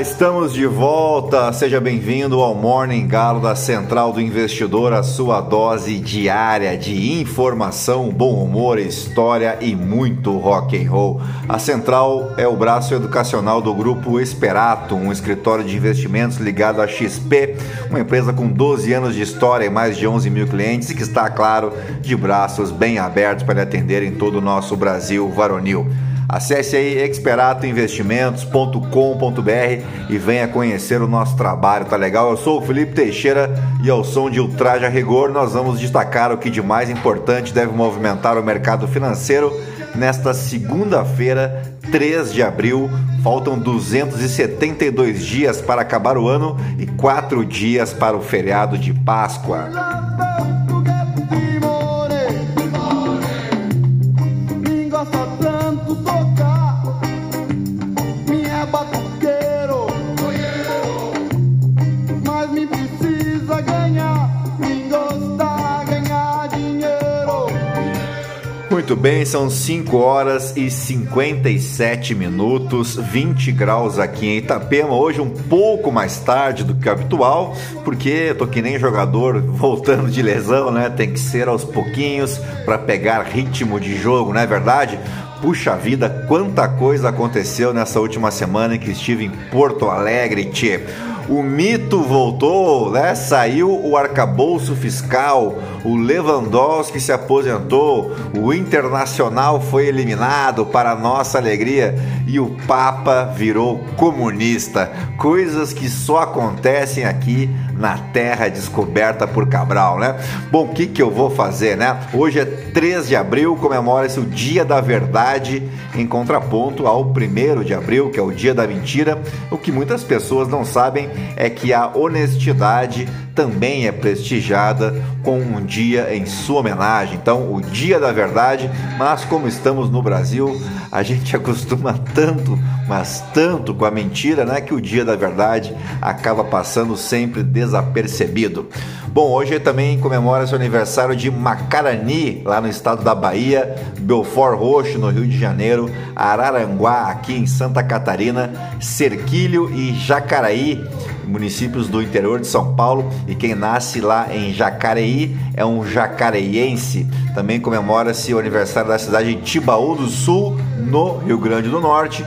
Estamos de volta. Seja bem-vindo ao Morning Galo da Central do Investidor, a sua dose diária de informação, bom humor, história e muito rock and roll. A Central é o braço educacional do grupo Esperato, um escritório de investimentos ligado à XP, uma empresa com 12 anos de história e mais de 11 mil clientes e que está, claro, de braços bem abertos para atender em todo o nosso Brasil varonil. Acesse aí experatoinvestimentos.com.br e venha conhecer o nosso trabalho, tá legal? Eu sou o Felipe Teixeira e ao som de Ultraja Rigor nós vamos destacar o que de mais importante deve movimentar o mercado financeiro nesta segunda-feira, 3 de abril. Faltam 272 dias para acabar o ano e 4 dias para o feriado de Páscoa. Muito bem, são 5 horas e 57 minutos, 20 graus aqui em Itapema. Hoje um pouco mais tarde do que o habitual, porque tô que nem jogador voltando de lesão, né? Tem que ser aos pouquinhos para pegar ritmo de jogo, não é verdade? Puxa vida, quanta coisa aconteceu nessa última semana em que estive em Porto Alegre, tchê. O mito voltou, né? Saiu o arcabouço fiscal, o Lewandowski se aposentou, o Internacional foi eliminado para nossa alegria e o Papa virou comunista. Coisas que só acontecem aqui na terra descoberta por Cabral, né? Bom, o que, que eu vou fazer, né? Hoje é 3 de abril, comemora-se o Dia da Verdade, em contraponto ao 1 de abril, que é o Dia da Mentira. O que muitas pessoas não sabem é que a honestidade também é prestigiada com um dia em sua homenagem. Então, o Dia da Verdade, mas como estamos no Brasil, a gente acostuma tanto, mas tanto com a mentira, né, que o Dia da Verdade acaba passando sempre desapercebido. Bom, hoje também comemora seu aniversário de Macarani, lá no estado da Bahia, Belfort Roxo, no Rio de Janeiro, Araranguá, aqui em Santa Catarina, Cerquilho e Jacaraí, municípios do interior de São Paulo, e quem nasce lá em Jacareí é um jacareiense. Também comemora-se o aniversário da cidade de Tibaú do Sul, no Rio Grande do Norte,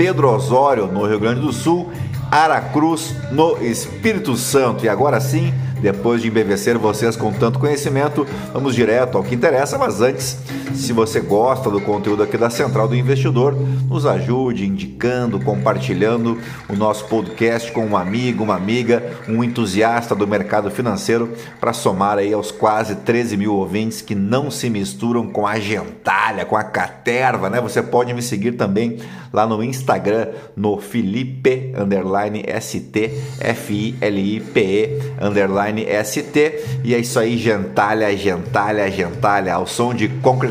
Pedro Osório, no Rio Grande do Sul, Aracruz, no Espírito Santo. E agora sim, depois de embevecer vocês com tanto conhecimento, vamos direto ao que interessa, mas antes, se você gosta do conteúdo aqui da Central do Investidor, nos ajude indicando, compartilhando o nosso podcast com um amigo, uma amiga, um entusiasta do mercado financeiro para somar aí aos quase 13 mil ouvintes que não se misturam com a gentalha, com a caterva, né? Você pode me seguir também lá no Instagram, no Felipe underline ST, F-I-L-I-P-E underline ST. E é isso aí, gentalha, gentalha, gentalha, ao som de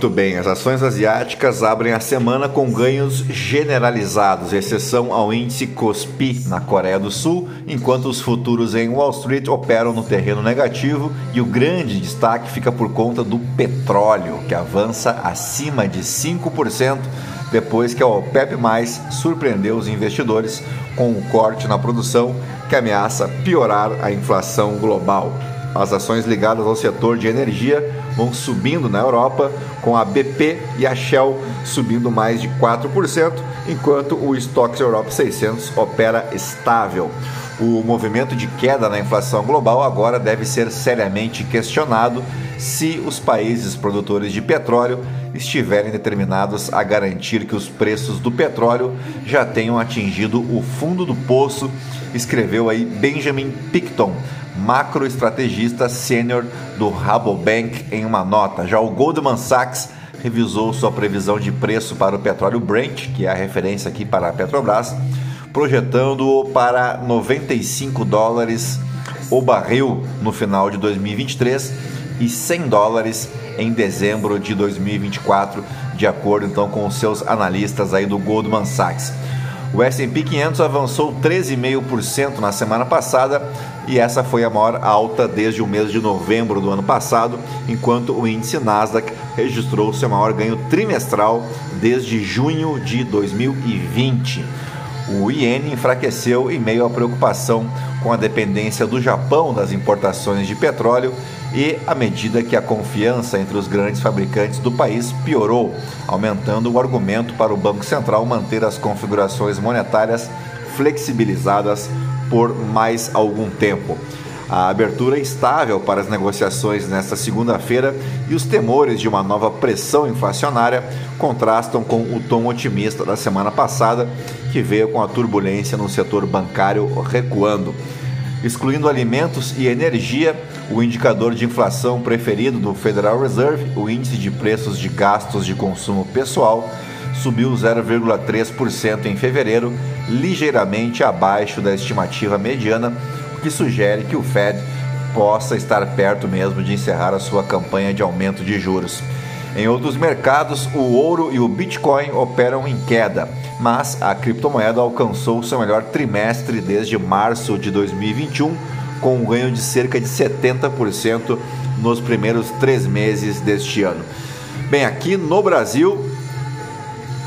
Muito bem, as ações asiáticas abrem a semana com ganhos generalizados, exceção ao índice Kospi na Coreia do Sul, enquanto os futuros em Wall Street operam no terreno negativo e o grande destaque fica por conta do petróleo, que avança acima de 5% depois que a OPEP+, surpreendeu os investidores com um corte na produção que ameaça piorar a inflação global. As ações ligadas ao setor de energia vão subindo na Europa, com a BP e a Shell subindo mais de 4%, enquanto o Stocks Europe 600 opera estável. O movimento de queda na inflação global agora deve ser seriamente questionado se os países produtores de petróleo estiverem determinados a garantir que os preços do petróleo já tenham atingido o fundo do poço, escreveu aí Benjamin Picton, macroestrategista sênior do Rabobank em uma nota. Já o Goldman Sachs revisou sua previsão de preço para o petróleo Brent, que é a referência aqui para a Petrobras, projetando-o para 95 dólares o barril no final de 2023 e 100 dólares em dezembro de 2024, de acordo então com os seus analistas aí do Goldman Sachs. O S&P 500 avançou 13,5% na semana passada e essa foi a maior alta desde o mês de novembro do ano passado, enquanto o índice Nasdaq registrou seu maior ganho trimestral desde junho de 2020. O iene enfraqueceu em meio à preocupação com a dependência do Japão das importações de petróleo e à medida que a confiança entre os grandes fabricantes do país piorou, aumentando o argumento para o Banco Central manter as configurações monetárias flexibilizadas por mais algum tempo. A abertura é estável para as negociações nesta segunda-feira e os temores de uma nova pressão inflacionária contrastam com o tom otimista da semana passada, que veio com a turbulência no setor bancário recuando. Excluindo alimentos e energia, o indicador de inflação preferido do Federal Reserve, o índice de preços de gastos de consumo pessoal, subiu 0,3% em fevereiro, ligeiramente abaixo da estimativa mediana, o que sugere que o Fed possa estar perto mesmo de encerrar a sua campanha de aumento de juros. Em outros mercados, o ouro e o Bitcoin operam em queda, mas a criptomoeda alcançou seu melhor trimestre desde março de 2021, com um ganho de cerca de 70% nos primeiros três meses deste ano. Bem, aqui no Brasil,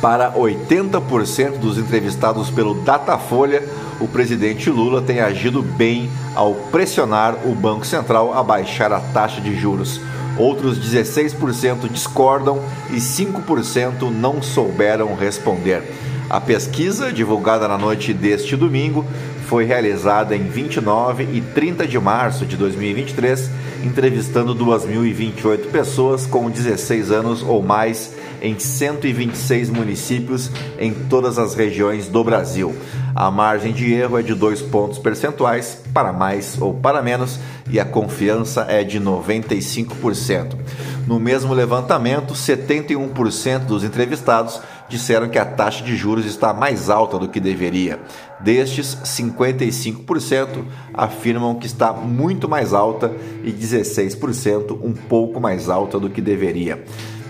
para 80% dos entrevistados pelo Datafolha, o presidente Lula tem agido bem ao pressionar o Banco Central a baixar a taxa de juros. Outros 16% discordam e 5% não souberam responder. A pesquisa, divulgada na noite deste domingo, foi realizada em 29 e 30 de março de 2023, entrevistando 2.028 pessoas com 16 anos ou mais em 126 municípios em todas as regiões do Brasil. A margem de erro é de 2 pontos percentuais, para mais ou para menos, e a confiança é de 95%. No mesmo levantamento, 71% dos entrevistados disseram que a taxa de juros está mais alta do que deveria. Destes, 55% afirmam que está muito mais alta e 16% um pouco mais alta do que deveria.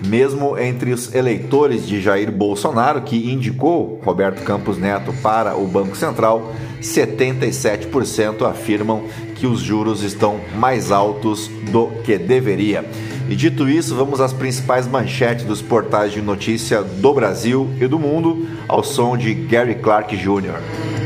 Mesmo entre os eleitores de Jair Bolsonaro, que indicou Roberto Campos Neto para o Banco Central, 77% afirmam que os juros estão mais altos do que deveria. E dito isso, vamos às principais manchetes dos portais de notícia do Brasil e do mundo, ao som de Gary Clark Jr.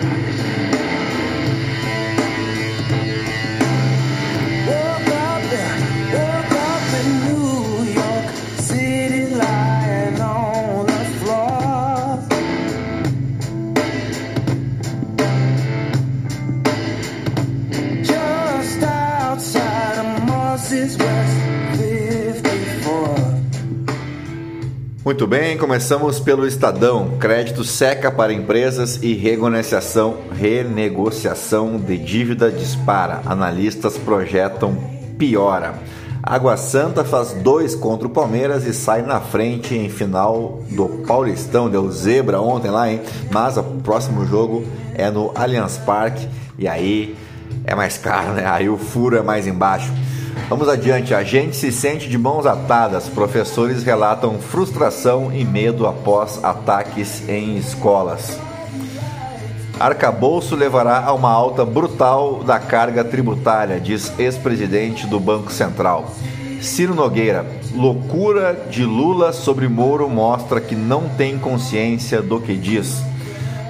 Muito bem, começamos pelo Estadão. Crédito seca para empresas e renegociação, renegociação de dívida dispara. Analistas projetam piora. Água Santa faz dois contra o Palmeiras e sai na frente em final do Paulistão. Deu zebra ontem lá, hein? Mas o próximo jogo é no Allianz Parque e aí é mais caro, né? Aí o furo é mais embaixo. Vamos adiante. A gente se sente de mãos atadas. Professores relatam frustração e medo após ataques em escolas. Arcabouço levará a uma alta brutal da carga tributária, diz ex-presidente do Banco Central. Ciro Nogueira, loucura de Lula sobre Moro mostra que não tem consciência do que diz.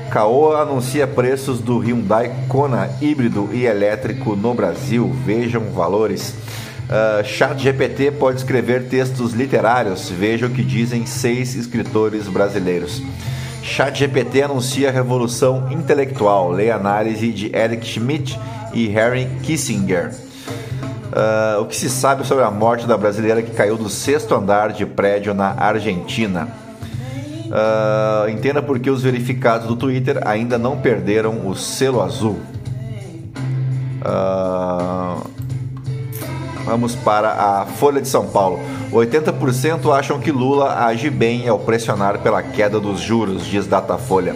Caoa anuncia preços do Hyundai Kona híbrido e elétrico no Brasil. Vejam valores. Uh, Chat GPT pode escrever textos literários. Veja o que dizem seis escritores brasileiros. Chat GPT anuncia revolução intelectual. Leia análise de Eric Schmidt e Harry Kissinger. Uh, o que se sabe sobre a morte da brasileira que caiu do sexto andar de prédio na Argentina? Uh, entenda por que os verificados do Twitter ainda não perderam o selo azul. Uh, Vamos para a Folha de São Paulo. 80% acham que Lula age bem ao pressionar pela queda dos juros, diz Datafolha.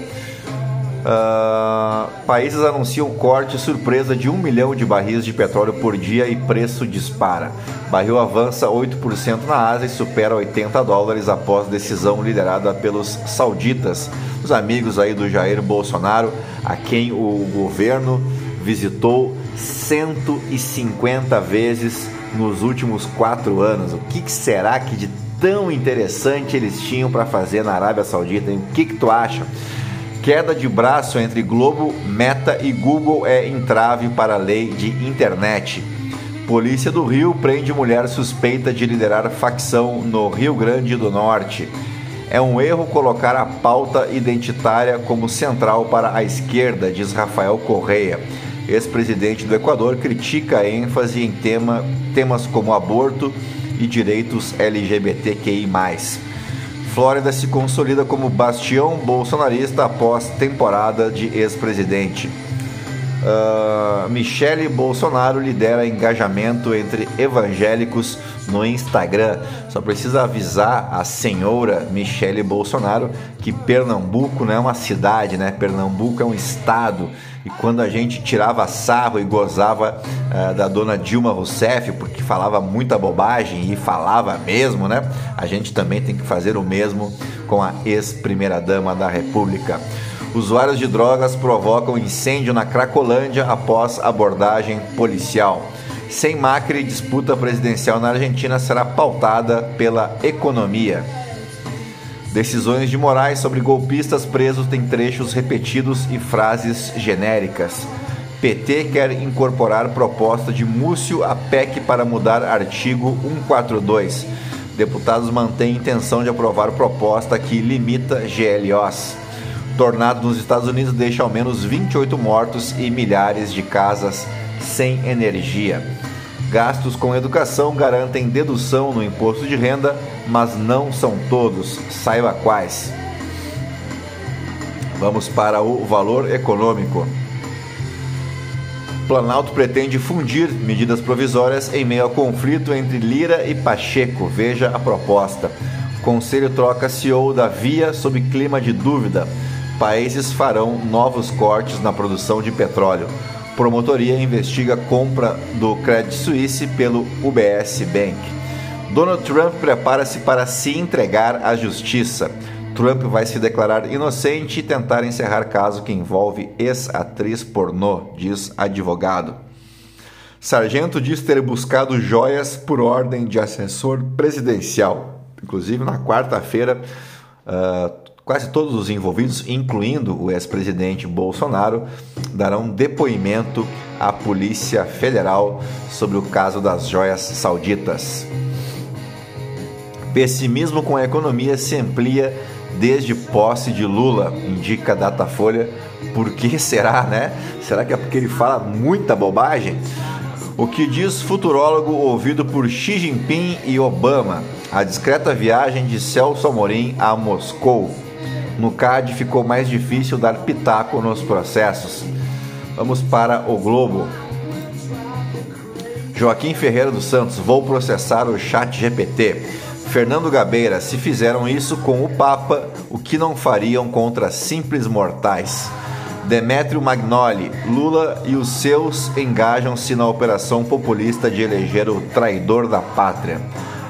Uh, países anunciam corte surpresa de 1 milhão de barris de petróleo por dia e preço dispara. Barril avança 8% na Ásia e supera 80 dólares após decisão liderada pelos sauditas, os amigos aí do Jair Bolsonaro, a quem o governo visitou 150 vezes nos últimos quatro anos. O que, que será que de tão interessante eles tinham para fazer na Arábia Saudita? O que, que tu acha? Queda de braço entre Globo, Meta e Google é entrave para a lei de internet. Polícia do Rio prende mulher suspeita de liderar facção no Rio Grande do Norte. É um erro colocar a pauta identitária como central para a esquerda, diz Rafael Correia. Ex-presidente do Equador critica a ênfase em tema, temas como aborto e direitos LGBTQI. Flórida se consolida como bastião bolsonarista após temporada de ex-presidente. Uh, Michele Bolsonaro lidera engajamento entre evangélicos no Instagram. Só precisa avisar a senhora Michele Bolsonaro que Pernambuco não é uma cidade, né? Pernambuco é um estado. E quando a gente tirava sarro e gozava uh, da dona Dilma Rousseff, porque falava muita bobagem e falava mesmo, né? A gente também tem que fazer o mesmo com a ex-primeira-dama da República. Usuários de drogas provocam incêndio na Cracolândia após abordagem policial. Sem Macri, disputa presidencial na Argentina será pautada pela economia. Decisões de Moraes sobre golpistas presos têm trechos repetidos e frases genéricas. PT quer incorporar proposta de Múcio à PEC para mudar artigo 142. Deputados mantêm intenção de aprovar proposta que limita GLOs. Tornado nos Estados Unidos deixa ao menos 28 mortos e milhares de casas sem energia. Gastos com educação garantem dedução no imposto de renda, mas não são todos. Saiba quais. Vamos para o valor econômico. Planalto pretende fundir medidas provisórias em meio ao conflito entre Lira e Pacheco. Veja a proposta. Conselho troca CEO da Via sob clima de dúvida países farão novos cortes na produção de petróleo. Promotoria investiga compra do Credit Suisse pelo UBS Bank. Donald Trump prepara-se para se entregar à justiça. Trump vai se declarar inocente e tentar encerrar caso que envolve ex-atriz pornô, diz advogado. Sargento diz ter buscado joias por ordem de assessor presidencial. Inclusive, na quarta-feira, uh, Quase todos os envolvidos, incluindo o ex-presidente Bolsonaro, darão depoimento à Polícia Federal sobre o caso das joias sauditas. Pessimismo com a economia se amplia desde posse de Lula, indica Datafolha. Por que será, né? Será que é porque ele fala muita bobagem? O que diz futurólogo ouvido por Xi Jinping e Obama? A discreta viagem de Celso Amorim a Moscou. No CAD ficou mais difícil dar pitaco nos processos. Vamos para o Globo. Joaquim Ferreira dos Santos, vou processar o Chat GPT. Fernando Gabeira, se fizeram isso com o Papa, o que não fariam contra simples mortais? Demétrio Magnoli, Lula e os seus engajam-se na operação populista de eleger o traidor da pátria.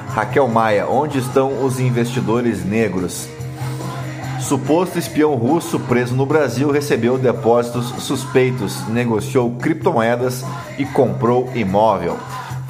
Raquel Maia, onde estão os investidores negros? Suposto espião russo preso no Brasil recebeu depósitos suspeitos, negociou criptomoedas e comprou imóvel.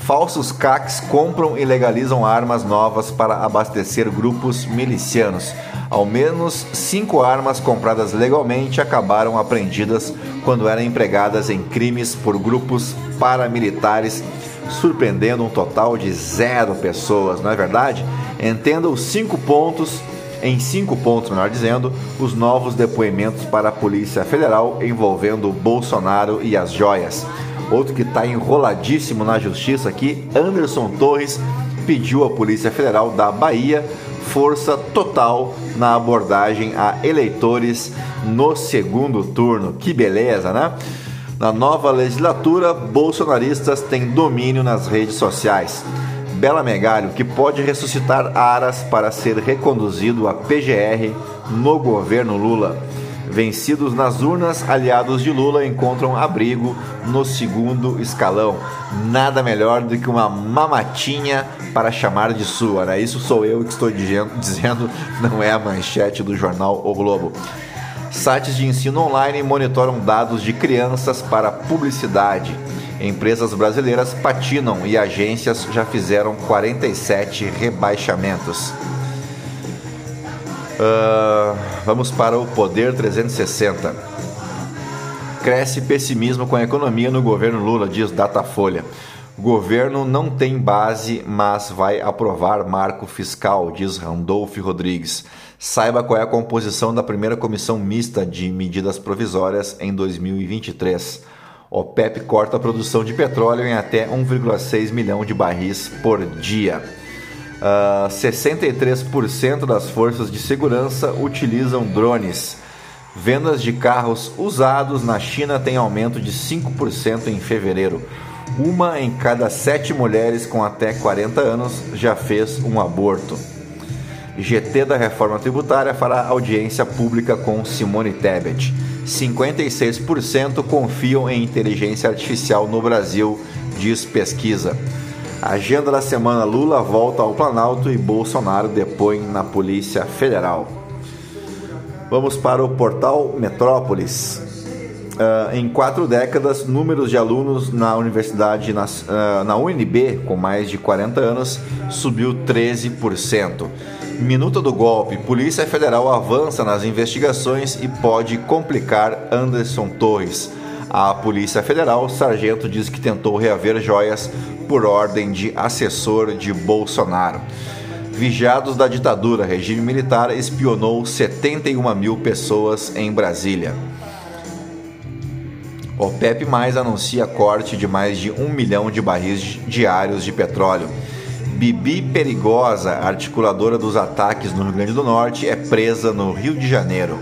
Falsos CACs compram e legalizam armas novas para abastecer grupos milicianos. Ao menos cinco armas compradas legalmente acabaram apreendidas quando eram empregadas em crimes por grupos paramilitares, surpreendendo um total de zero pessoas, não é verdade? Entenda os cinco pontos em cinco pontos, melhor dizendo, os novos depoimentos para a Polícia Federal envolvendo Bolsonaro e as joias. Outro que está enroladíssimo na justiça aqui, Anderson Torres pediu à Polícia Federal da Bahia força total na abordagem a eleitores no segundo turno. Que beleza, né? Na nova legislatura, bolsonaristas têm domínio nas redes sociais. Bela Megalho, que pode ressuscitar Aras para ser reconduzido à PGR no governo Lula. Vencidos nas urnas, aliados de Lula encontram abrigo no segundo escalão. Nada melhor do que uma mamatinha para chamar de sua, né? Isso sou eu que estou dizendo, não é a manchete do jornal O Globo. Sites de ensino online monitoram dados de crianças para publicidade. Empresas brasileiras patinam e agências já fizeram 47 rebaixamentos. Uh, vamos para o Poder 360. Cresce pessimismo com a economia no governo Lula, diz Datafolha. Governo não tem base, mas vai aprovar marco fiscal, diz Randolph Rodrigues. Saiba qual é a composição da primeira comissão mista de medidas provisórias em 2023. OPEP corta a produção de petróleo em até 1,6 milhão de barris por dia. Uh, ah, 63% das forças de segurança utilizam drones. Vendas de carros usados na China têm aumento de 5% em fevereiro. Uma em cada sete mulheres com até 40 anos já fez um aborto. GT da reforma tributária fará audiência pública com Simone Tebet. 56% confiam em inteligência artificial no Brasil, diz pesquisa. Agenda da semana: Lula volta ao Planalto e Bolsonaro depõe na Polícia Federal. Vamos para o portal Metrópolis. Uh, em quatro décadas, números de alunos na universidade, na, uh, na UNB, com mais de 40 anos, subiu 13%. Minuta do golpe: Polícia Federal avança nas investigações e pode complicar Anderson Torres. A Polícia Federal, sargento diz que tentou reaver joias por ordem de assessor de Bolsonaro. Vigiados da ditadura, regime militar espionou 71 mil pessoas em Brasília. OPEP mais anuncia corte de mais de um milhão de barris diários de petróleo. Bibi Perigosa, articuladora dos ataques no Rio Grande do Norte, é presa no Rio de Janeiro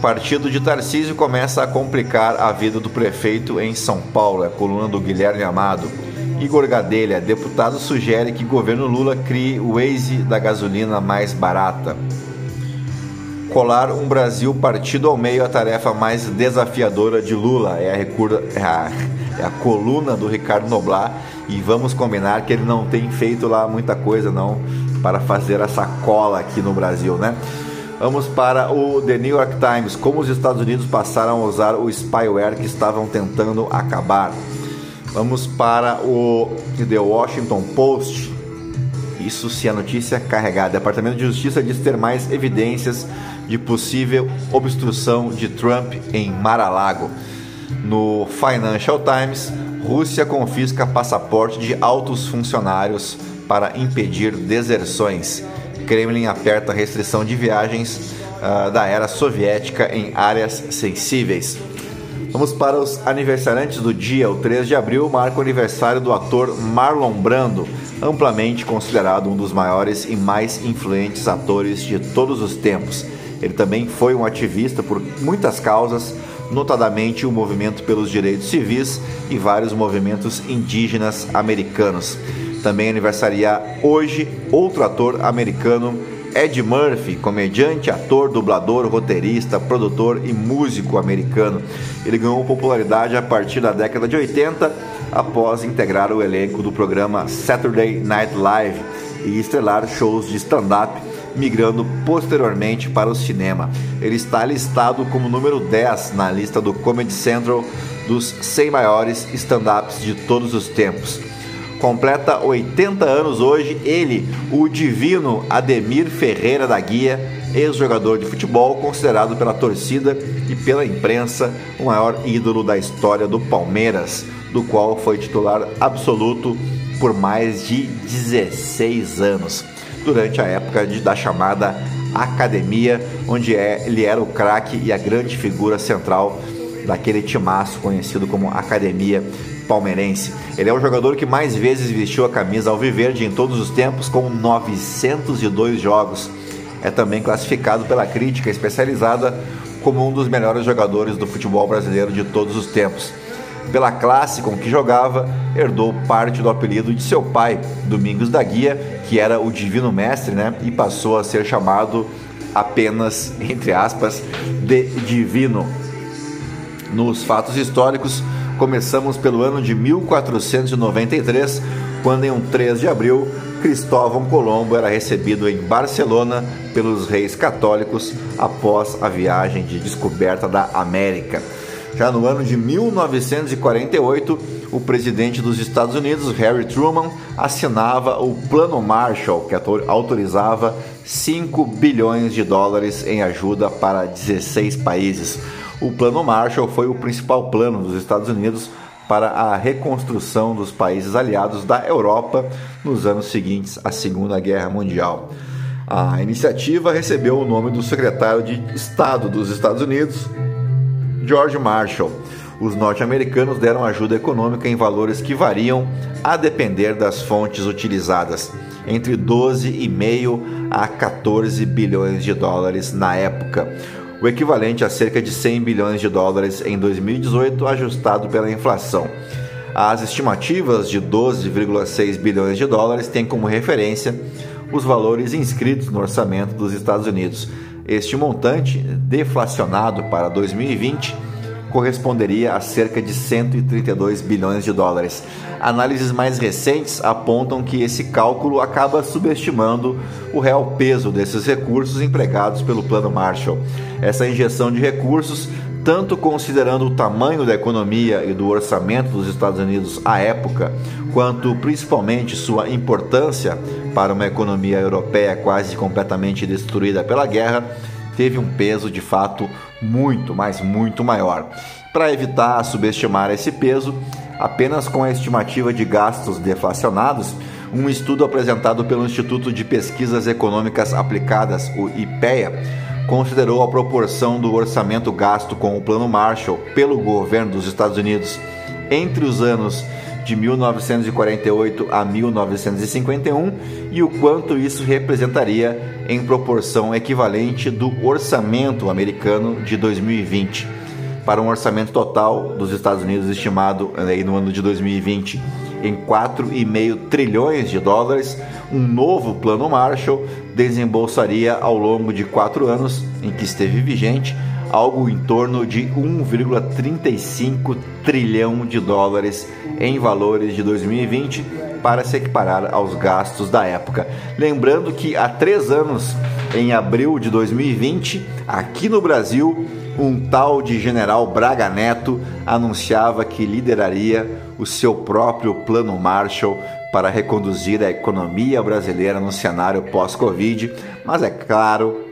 partido de Tarcísio começa a complicar a vida do prefeito em São Paulo, é a coluna do Guilherme Amado. Igor Gadelha, deputado, sugere que o governo Lula crie o Waze da gasolina mais barata. Colar um Brasil partido ao meio é a tarefa mais desafiadora de Lula. É a, recurda, é a, é a coluna do Ricardo Noblar e vamos combinar que ele não tem feito lá muita coisa não para fazer essa cola aqui no Brasil, né? Vamos para o The New York Times. Como os Estados Unidos passaram a usar o spyware que estavam tentando acabar. Vamos para o The Washington Post. Isso se a notícia carregada. Departamento de Justiça diz ter mais evidências de possível obstrução de Trump em Mar-a-Lago. No Financial Times, Rússia confisca passaporte de altos funcionários para impedir deserções. Kremlin aperta restrição de viagens uh, da era soviética em áreas sensíveis. Vamos para os aniversariantes do dia. O 3 de abril marca o aniversário do ator Marlon Brando, amplamente considerado um dos maiores e mais influentes atores de todos os tempos. Ele também foi um ativista por muitas causas, notadamente o movimento pelos direitos civis e vários movimentos indígenas americanos. Também aniversaria hoje outro ator americano, Ed Murphy, comediante, ator, dublador, roteirista, produtor e músico americano. Ele ganhou popularidade a partir da década de 80 após integrar o elenco do programa Saturday Night Live e estrelar shows de stand-up, migrando posteriormente para o cinema. Ele está listado como número 10 na lista do Comedy Central dos 100 maiores stand-ups de todos os tempos completa 80 anos hoje. Ele, o divino Ademir Ferreira da Guia, ex-jogador de futebol, considerado pela torcida e pela imprensa o maior ídolo da história do Palmeiras, do qual foi titular absoluto por mais de 16 anos, durante a época de, da chamada Academia, onde é, ele era o craque e a grande figura central daquele timaço conhecido como Academia palmeirense. Ele é o jogador que mais vezes vestiu a camisa alviverde em todos os tempos, com 902 jogos. É também classificado pela crítica especializada como um dos melhores jogadores do futebol brasileiro de todos os tempos. Pela classe com que jogava, herdou parte do apelido de seu pai, Domingos da Guia, que era o divino mestre, né? E passou a ser chamado apenas, entre aspas, de divino. Nos fatos históricos, começamos pelo ano de 1493, quando em um 3 de abril, Cristóvão Colombo era recebido em Barcelona pelos reis católicos após a viagem de descoberta da América. Já no ano de 1948, o presidente dos Estados Unidos, Harry Truman, assinava o Plano Marshall, que autorizava 5 bilhões de dólares em ajuda para 16 países. O Plano Marshall foi o principal plano dos Estados Unidos para a reconstrução dos países aliados da Europa nos anos seguintes à Segunda Guerra Mundial. A iniciativa recebeu o nome do secretário de Estado dos Estados Unidos, George Marshall. Os norte-americanos deram ajuda econômica em valores que variam a depender das fontes utilizadas, entre 12,5 a 14 bilhões de dólares na época, o equivalente a cerca de 100 bilhões de dólares em 2018, ajustado pela inflação. As estimativas de 12,6 bilhões de dólares têm como referência os valores inscritos no orçamento dos Estados Unidos este montante, deflacionado para 2020, corresponderia a cerca de 132 bilhões de dólares. Análises mais recentes apontam que esse cálculo acaba subestimando o real peso desses recursos empregados pelo Plano Marshall. Essa injeção de recursos tanto considerando o tamanho da economia e do orçamento dos Estados Unidos à época, quanto principalmente sua importância para uma economia europeia quase completamente destruída pela guerra, teve um peso de fato muito, mas muito maior. Para evitar subestimar esse peso, apenas com a estimativa de gastos deflacionados, um estudo apresentado pelo Instituto de Pesquisas Econômicas Aplicadas, o IPEA, considerou a proporção do orçamento gasto com o Plano Marshall pelo governo dos Estados Unidos entre os anos de 1948 a 1951 e o quanto isso representaria em proporção equivalente do orçamento americano de 2020 para um orçamento total dos Estados Unidos estimado aí no ano de 2020 em 4,5 trilhões de dólares, um novo plano Marshall desembolsaria ao longo de quatro anos em que esteve vigente algo em torno de 1,35 trilhão de dólares em valores de 2020 para se equiparar aos gastos da época. Lembrando que há três anos, em abril de 2020, aqui no Brasil, um tal de General Braga Neto anunciava que lideraria o seu próprio plano Marshall para reconduzir a economia brasileira no cenário pós-Covid, mas é claro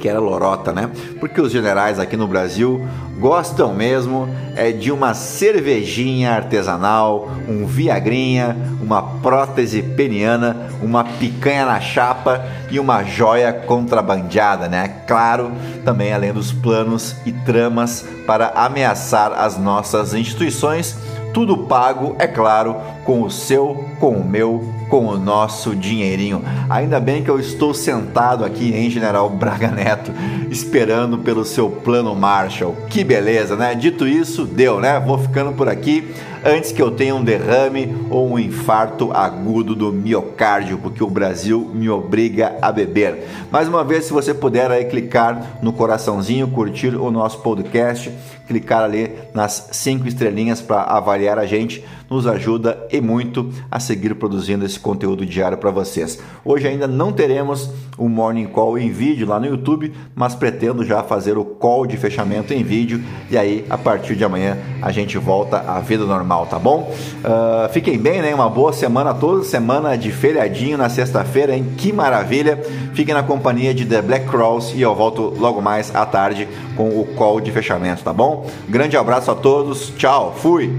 que era lorota, né? Porque os generais aqui no Brasil gostam mesmo é de uma cervejinha artesanal, um viagrinha, uma prótese peniana, uma picanha na chapa e uma joia contrabandeada, né? Claro, também além dos planos e tramas para ameaçar as nossas instituições, tudo pago, é claro, com o seu, com o meu com o nosso dinheirinho. Ainda bem que eu estou sentado aqui em General Braga Neto, esperando pelo seu plano Marshall. Que beleza, né? Dito isso, deu, né? Vou ficando por aqui antes que eu tenha um derrame ou um infarto agudo do miocárdio, porque o Brasil me obriga a beber. Mais uma vez, se você puder aí clicar no coraçãozinho, curtir o nosso podcast, clicar ali nas cinco estrelinhas para avaliar a gente, nos ajuda e muito a seguir produzindo esse conteúdo diário para vocês. Hoje ainda não teremos o um Morning Call em vídeo lá no YouTube, mas pretendo já fazer o call de fechamento em vídeo e aí a partir de amanhã a gente volta à vida normal, tá bom? Uh, fiquem bem, né? Uma boa semana a todos, semana de feriadinho na sexta-feira, hein? Que maravilha! Fiquem na companhia de The Black Cross e eu volto logo mais à tarde com o call de fechamento, tá bom? Grande abraço a todos, tchau, fui!